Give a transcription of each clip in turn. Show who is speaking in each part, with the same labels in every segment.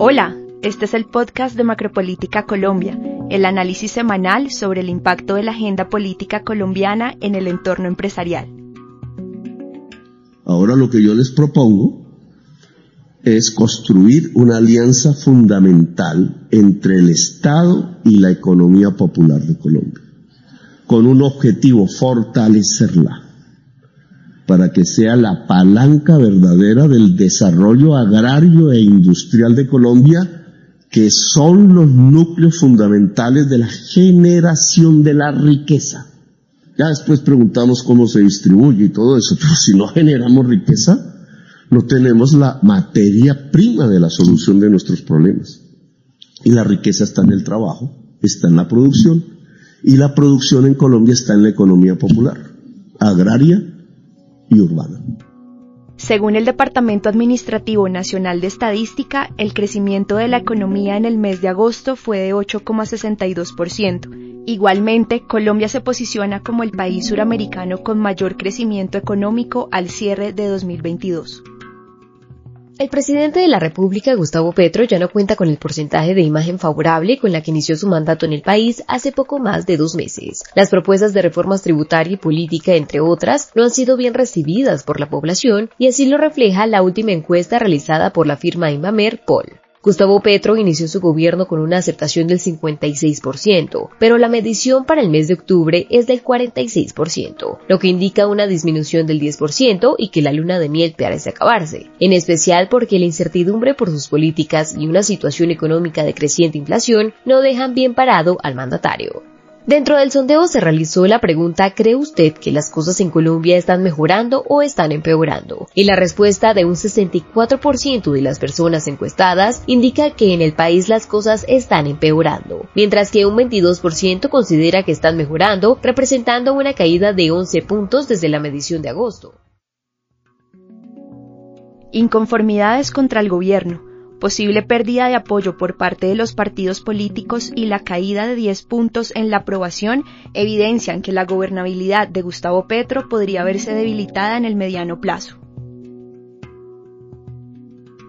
Speaker 1: Hola, este es el podcast de Macropolítica Colombia, el análisis semanal sobre el impacto de la agenda política colombiana en el entorno empresarial.
Speaker 2: Ahora lo que yo les propongo es construir una alianza fundamental entre el Estado y la economía popular de Colombia, con un objetivo, fortalecerla para que sea la palanca verdadera del desarrollo agrario e industrial de Colombia, que son los núcleos fundamentales de la generación de la riqueza. Ya después preguntamos cómo se distribuye y todo eso, pero si no generamos riqueza, no tenemos la materia prima de la solución de nuestros problemas. Y la riqueza está en el trabajo, está en la producción, y la producción en Colombia está en la economía popular, agraria
Speaker 1: Según el Departamento Administrativo Nacional de Estadística, el crecimiento de la economía en el mes de agosto fue de 8,62%. Igualmente, Colombia se posiciona como el país suramericano con mayor crecimiento económico al cierre de 2022.
Speaker 3: El presidente de la República, Gustavo Petro, ya no cuenta con el porcentaje de imagen favorable con la que inició su mandato en el país hace poco más de dos meses. Las propuestas de reformas tributaria y política, entre otras, no han sido bien recibidas por la población y así lo refleja la última encuesta realizada por la firma Invamer Poll. Gustavo Petro inició su gobierno con una aceptación del 56%, pero la medición para el mes de octubre es del 46%, lo que indica una disminución del 10% y que la luna de miel parece acabarse, en especial porque la incertidumbre por sus políticas y una situación económica de creciente inflación no dejan bien parado al mandatario. Dentro del sondeo se realizó la pregunta ¿cree usted que las cosas en Colombia están mejorando o están empeorando? Y la respuesta de un 64% de las personas encuestadas indica que en el país las cosas están empeorando, mientras que un 22% considera que están mejorando, representando una caída de 11 puntos desde la medición de agosto.
Speaker 1: Inconformidades contra el gobierno posible pérdida de apoyo por parte de los partidos políticos y la caída de 10 puntos en la aprobación evidencian que la gobernabilidad de Gustavo Petro podría verse debilitada en el mediano plazo.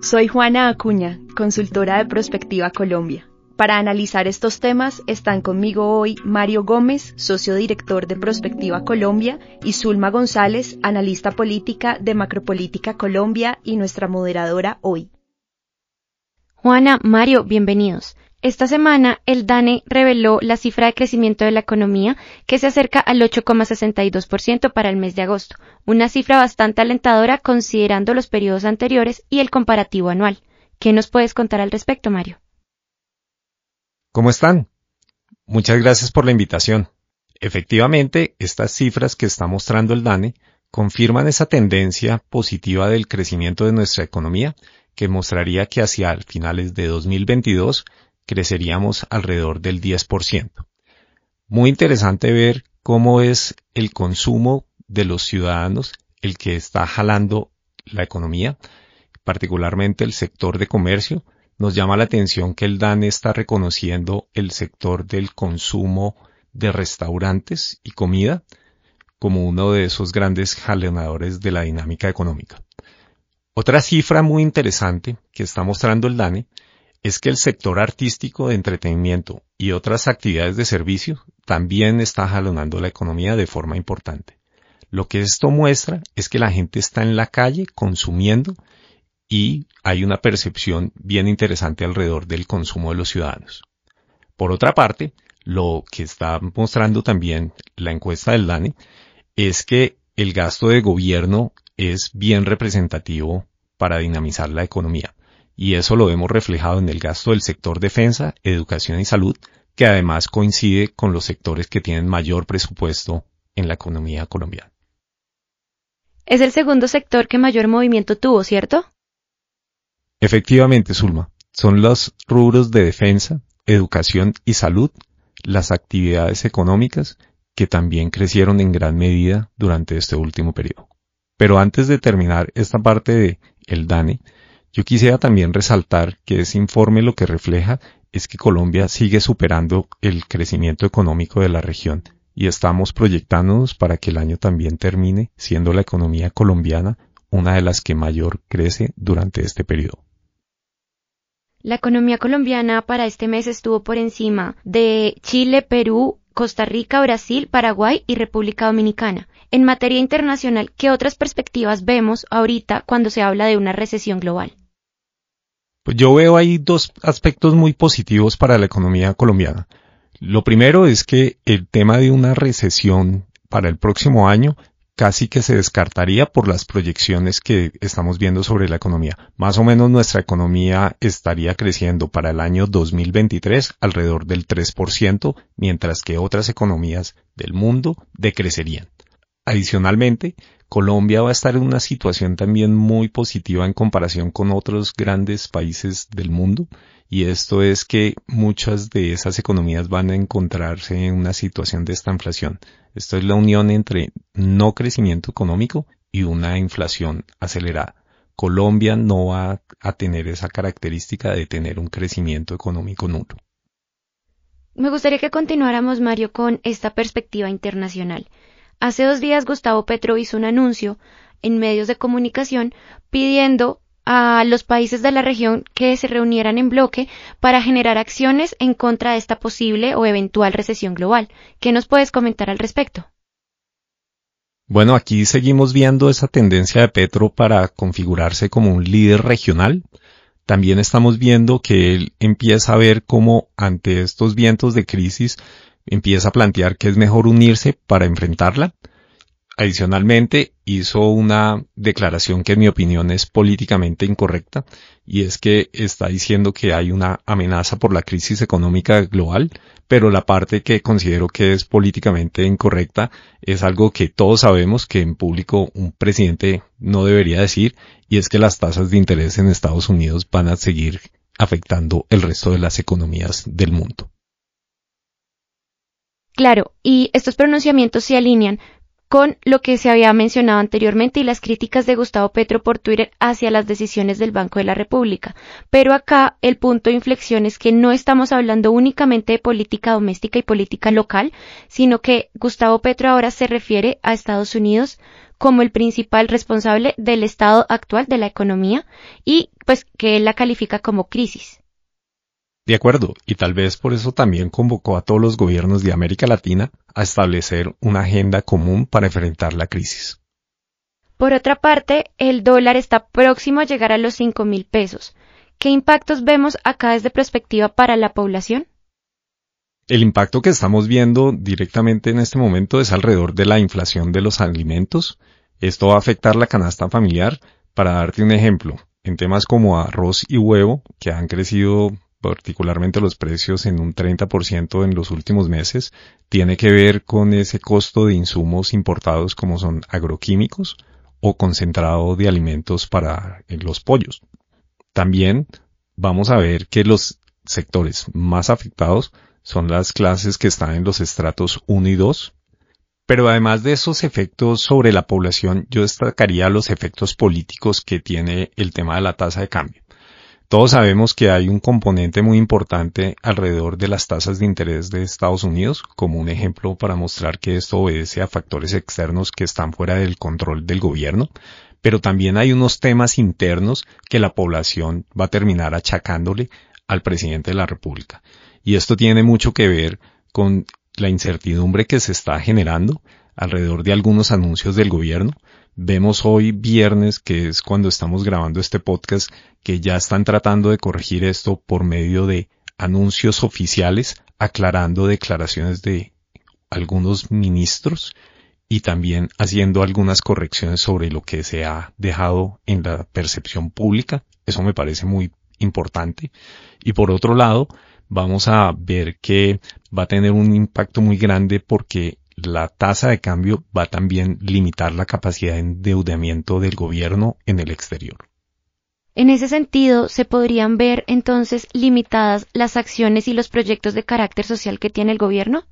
Speaker 1: Soy Juana Acuña, consultora de Prospectiva Colombia. Para analizar estos temas están conmigo hoy Mario Gómez, socio director de Prospectiva Colombia, y Zulma González, analista política de Macropolítica Colombia y nuestra moderadora hoy.
Speaker 4: Juana, Mario, bienvenidos. Esta semana el DANE reveló la cifra de crecimiento de la economía que se acerca al 8,62% para el mes de agosto, una cifra bastante alentadora considerando los periodos anteriores y el comparativo anual. ¿Qué nos puedes contar al respecto, Mario?
Speaker 5: ¿Cómo están? Muchas gracias por la invitación. Efectivamente, estas cifras que está mostrando el DANE confirman esa tendencia positiva del crecimiento de nuestra economía que mostraría que hacia finales de 2022 creceríamos alrededor del 10%. Muy interesante ver cómo es el consumo de los ciudadanos el que está jalando la economía, particularmente el sector de comercio. Nos llama la atención que el DANE está reconociendo el sector del consumo de restaurantes y comida como uno de esos grandes jalonadores de la dinámica económica. Otra cifra muy interesante que está mostrando el DANE es que el sector artístico de entretenimiento y otras actividades de servicio también está jalonando la economía de forma importante. Lo que esto muestra es que la gente está en la calle consumiendo y hay una percepción bien interesante alrededor del consumo de los ciudadanos. Por otra parte, lo que está mostrando también la encuesta del DANE es que el gasto de gobierno es bien representativo para dinamizar la economía. Y eso lo vemos reflejado en el gasto del sector defensa, educación y salud, que además coincide con los sectores que tienen mayor presupuesto en la economía colombiana.
Speaker 4: Es el segundo sector que mayor movimiento tuvo, ¿cierto?
Speaker 5: Efectivamente, Zulma. Son los rubros de defensa, educación y salud, las actividades económicas que también crecieron en gran medida durante este último periodo. Pero antes de terminar esta parte de el DANE, yo quisiera también resaltar que ese informe lo que refleja es que Colombia sigue superando el crecimiento económico de la región y estamos proyectándonos para que el año también termine siendo la economía colombiana una de las que mayor crece durante este periodo.
Speaker 4: La economía colombiana para este mes estuvo por encima de Chile, Perú, Costa Rica, Brasil, Paraguay y República Dominicana. En materia internacional, ¿qué otras perspectivas vemos ahorita cuando se habla de una recesión global?
Speaker 5: Pues yo veo ahí dos aspectos muy positivos para la economía colombiana. Lo primero es que el tema de una recesión para el próximo año casi que se descartaría por las proyecciones que estamos viendo sobre la economía. Más o menos nuestra economía estaría creciendo para el año 2023 alrededor del 3%, mientras que otras economías del mundo decrecerían. Adicionalmente, Colombia va a estar en una situación también muy positiva en comparación con otros grandes países del mundo y esto es que muchas de esas economías van a encontrarse en una situación de esta inflación. Esto es la unión entre no crecimiento económico y una inflación acelerada. Colombia no va a tener esa característica de tener un crecimiento económico nulo.
Speaker 4: Me gustaría que continuáramos, Mario, con esta perspectiva internacional. Hace dos días Gustavo Petro hizo un anuncio en medios de comunicación pidiendo a los países de la región que se reunieran en bloque para generar acciones en contra de esta posible o eventual recesión global. ¿Qué nos puedes comentar al respecto?
Speaker 5: Bueno, aquí seguimos viendo esa tendencia de Petro para configurarse como un líder regional. También estamos viendo que él empieza a ver cómo ante estos vientos de crisis empieza a plantear que es mejor unirse para enfrentarla Adicionalmente, hizo una declaración que en mi opinión es políticamente incorrecta y es que está diciendo que hay una amenaza por la crisis económica global, pero la parte que considero que es políticamente incorrecta es algo que todos sabemos que en público un presidente no debería decir y es que las tasas de interés en Estados Unidos van a seguir afectando el resto de las economías del mundo.
Speaker 4: Claro, y estos pronunciamientos se alinean con lo que se había mencionado anteriormente y las críticas de Gustavo Petro por Twitter hacia las decisiones del Banco de la República. Pero acá el punto de inflexión es que no estamos hablando únicamente de política doméstica y política local, sino que Gustavo Petro ahora se refiere a Estados Unidos como el principal responsable del estado actual de la economía y pues que él la califica como crisis.
Speaker 5: De acuerdo, y tal vez por eso también convocó a todos los gobiernos de América Latina a establecer una agenda común para enfrentar la crisis.
Speaker 4: Por otra parte, el dólar está próximo a llegar a los cinco mil pesos. ¿Qué impactos vemos acá desde perspectiva para la población?
Speaker 5: El impacto que estamos viendo directamente en este momento es alrededor de la inflación de los alimentos. Esto va a afectar la canasta familiar. Para darte un ejemplo, en temas como arroz y huevo, que han crecido particularmente los precios en un 30% en los últimos meses, tiene que ver con ese costo de insumos importados como son agroquímicos o concentrado de alimentos para eh, los pollos. También vamos a ver que los sectores más afectados son las clases que están en los estratos 1 y 2. Pero además de esos efectos sobre la población, yo destacaría los efectos políticos que tiene el tema de la tasa de cambio. Todos sabemos que hay un componente muy importante alrededor de las tasas de interés de Estados Unidos, como un ejemplo para mostrar que esto obedece a factores externos que están fuera del control del gobierno, pero también hay unos temas internos que la población va a terminar achacándole al presidente de la República. Y esto tiene mucho que ver con la incertidumbre que se está generando alrededor de algunos anuncios del gobierno, Vemos hoy viernes, que es cuando estamos grabando este podcast, que ya están tratando de corregir esto por medio de anuncios oficiales, aclarando declaraciones de algunos ministros y también haciendo algunas correcciones sobre lo que se ha dejado en la percepción pública. Eso me parece muy importante. Y por otro lado, vamos a ver que va a tener un impacto muy grande porque la tasa de cambio va a también limitar la capacidad de endeudamiento del gobierno en el exterior.
Speaker 4: En ese sentido, ¿se podrían ver entonces limitadas las acciones y los proyectos de carácter social que tiene el gobierno?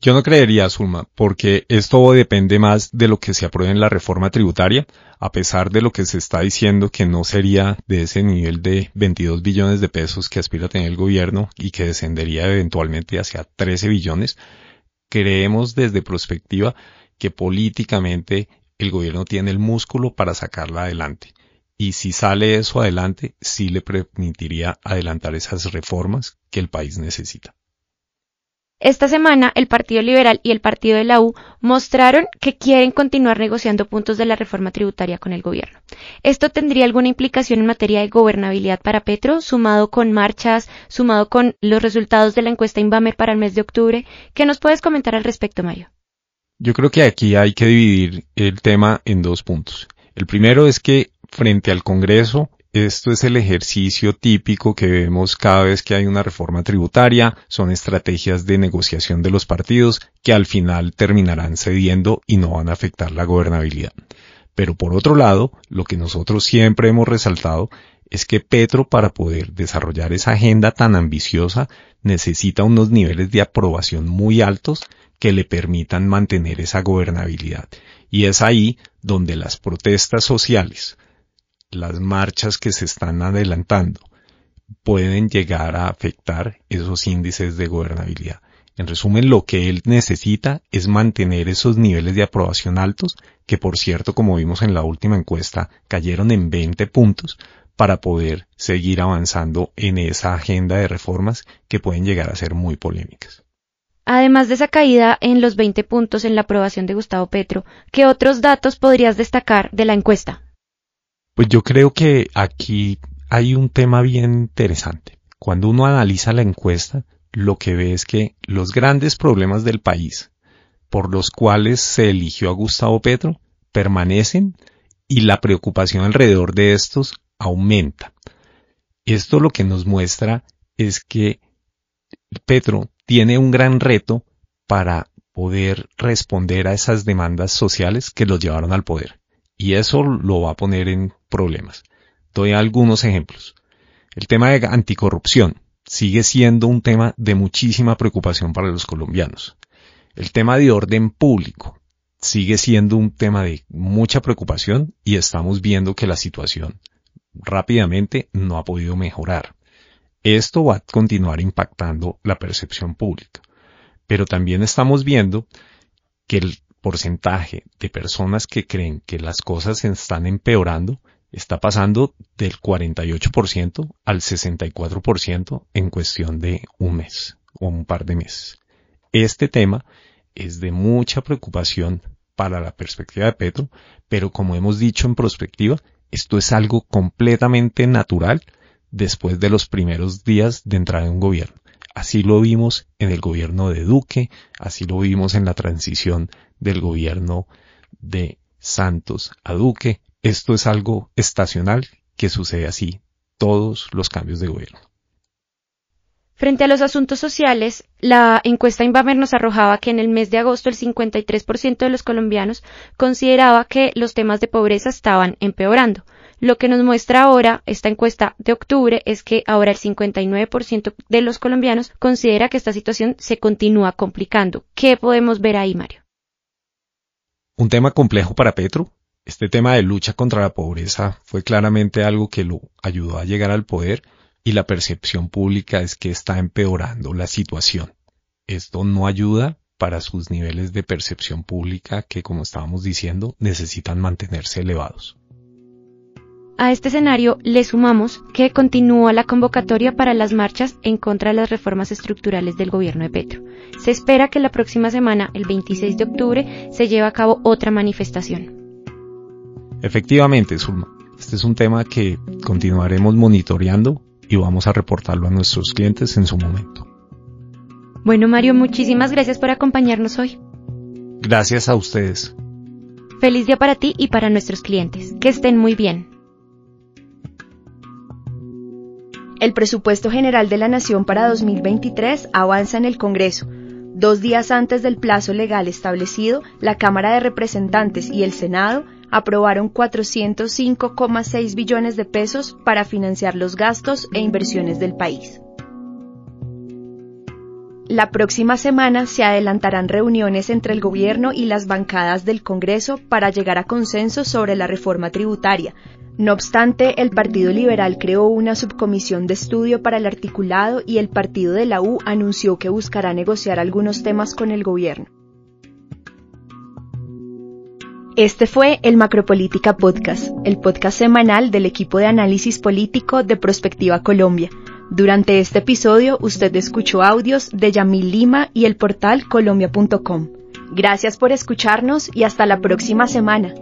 Speaker 5: Yo no creería, Zulma, porque esto depende más de lo que se apruebe en la reforma tributaria, a pesar de lo que se está diciendo que no sería de ese nivel de 22 billones de pesos que aspira a tener el gobierno y que descendería eventualmente hacia 13 billones, creemos desde perspectiva que políticamente el gobierno tiene el músculo para sacarla adelante. y si sale eso adelante, sí le permitiría adelantar esas reformas que el país necesita.
Speaker 4: Esta semana el Partido Liberal y el Partido de la U mostraron que quieren continuar negociando puntos de la reforma tributaria con el gobierno. ¿Esto tendría alguna implicación en materia de gobernabilidad para Petro, sumado con marchas, sumado con los resultados de la encuesta Inbamer para el mes de octubre? ¿Qué nos puedes comentar al respecto, Mario?
Speaker 5: Yo creo que aquí hay que dividir el tema en dos puntos. El primero es que frente al Congreso esto es el ejercicio típico que vemos cada vez que hay una reforma tributaria, son estrategias de negociación de los partidos que al final terminarán cediendo y no van a afectar la gobernabilidad. Pero por otro lado, lo que nosotros siempre hemos resaltado es que Petro para poder desarrollar esa agenda tan ambiciosa necesita unos niveles de aprobación muy altos que le permitan mantener esa gobernabilidad. Y es ahí donde las protestas sociales, las marchas que se están adelantando pueden llegar a afectar esos índices de gobernabilidad. En resumen, lo que él necesita es mantener esos niveles de aprobación altos, que por cierto, como vimos en la última encuesta, cayeron en 20 puntos, para poder seguir avanzando en esa agenda de reformas que pueden llegar a ser muy polémicas.
Speaker 4: Además de esa caída en los 20 puntos en la aprobación de Gustavo Petro, ¿qué otros datos podrías destacar de la encuesta?
Speaker 5: Pues yo creo que aquí hay un tema bien interesante. Cuando uno analiza la encuesta, lo que ve es que los grandes problemas del país por los cuales se eligió a Gustavo Petro permanecen y la preocupación alrededor de estos aumenta. Esto lo que nos muestra es que Petro tiene un gran reto para poder responder a esas demandas sociales que los llevaron al poder y eso lo va a poner en problemas. Doy algunos ejemplos. El tema de anticorrupción sigue siendo un tema de muchísima preocupación para los colombianos. El tema de orden público sigue siendo un tema de mucha preocupación y estamos viendo que la situación rápidamente no ha podido mejorar. Esto va a continuar impactando la percepción pública. Pero también estamos viendo que el porcentaje de personas que creen que las cosas se están empeorando está pasando del 48% al 64% en cuestión de un mes o un par de meses. Este tema es de mucha preocupación para la perspectiva de Petro, pero como hemos dicho en prospectiva, esto es algo completamente natural después de los primeros días de entrada en un gobierno. Así lo vimos en el gobierno de Duque, así lo vimos en la transición del gobierno de Santos a Duque. Esto es algo estacional que sucede así todos los cambios de gobierno.
Speaker 4: Frente a los asuntos sociales, la encuesta Inbamer nos arrojaba que en el mes de agosto el 53% de los colombianos consideraba que los temas de pobreza estaban empeorando. Lo que nos muestra ahora esta encuesta de octubre es que ahora el 59% de los colombianos considera que esta situación se continúa complicando. ¿Qué podemos ver ahí, Mario?
Speaker 5: Un tema complejo para Petro. Este tema de lucha contra la pobreza fue claramente algo que lo ayudó a llegar al poder y la percepción pública es que está empeorando la situación. Esto no ayuda para sus niveles de percepción pública que, como estábamos diciendo, necesitan mantenerse elevados.
Speaker 4: A este escenario le sumamos que continúa la convocatoria para las marchas en contra de las reformas estructurales del gobierno de Petro. Se espera que la próxima semana, el 26 de octubre, se lleve a cabo otra manifestación.
Speaker 5: Efectivamente, Zulma, este es un tema que continuaremos monitoreando y vamos a reportarlo a nuestros clientes en su momento.
Speaker 4: Bueno, Mario, muchísimas gracias por acompañarnos hoy.
Speaker 5: Gracias a ustedes.
Speaker 4: Feliz día para ti y para nuestros clientes. Que estén muy bien.
Speaker 1: El presupuesto general de la Nación para 2023 avanza en el Congreso. Dos días antes del plazo legal establecido, la Cámara de Representantes y el Senado aprobaron 405,6 billones de pesos para financiar los gastos e inversiones del país. La próxima semana se adelantarán reuniones entre el Gobierno y las bancadas del Congreso para llegar a consenso sobre la reforma tributaria, no obstante, el Partido Liberal creó una subcomisión de estudio para el articulado y el Partido de la U anunció que buscará negociar algunos temas con el gobierno. Este fue el Macropolítica Podcast, el podcast semanal del equipo de análisis político de Prospectiva Colombia. Durante este episodio usted escuchó audios de Yamil Lima y el portal colombia.com. Gracias por escucharnos y hasta la próxima semana.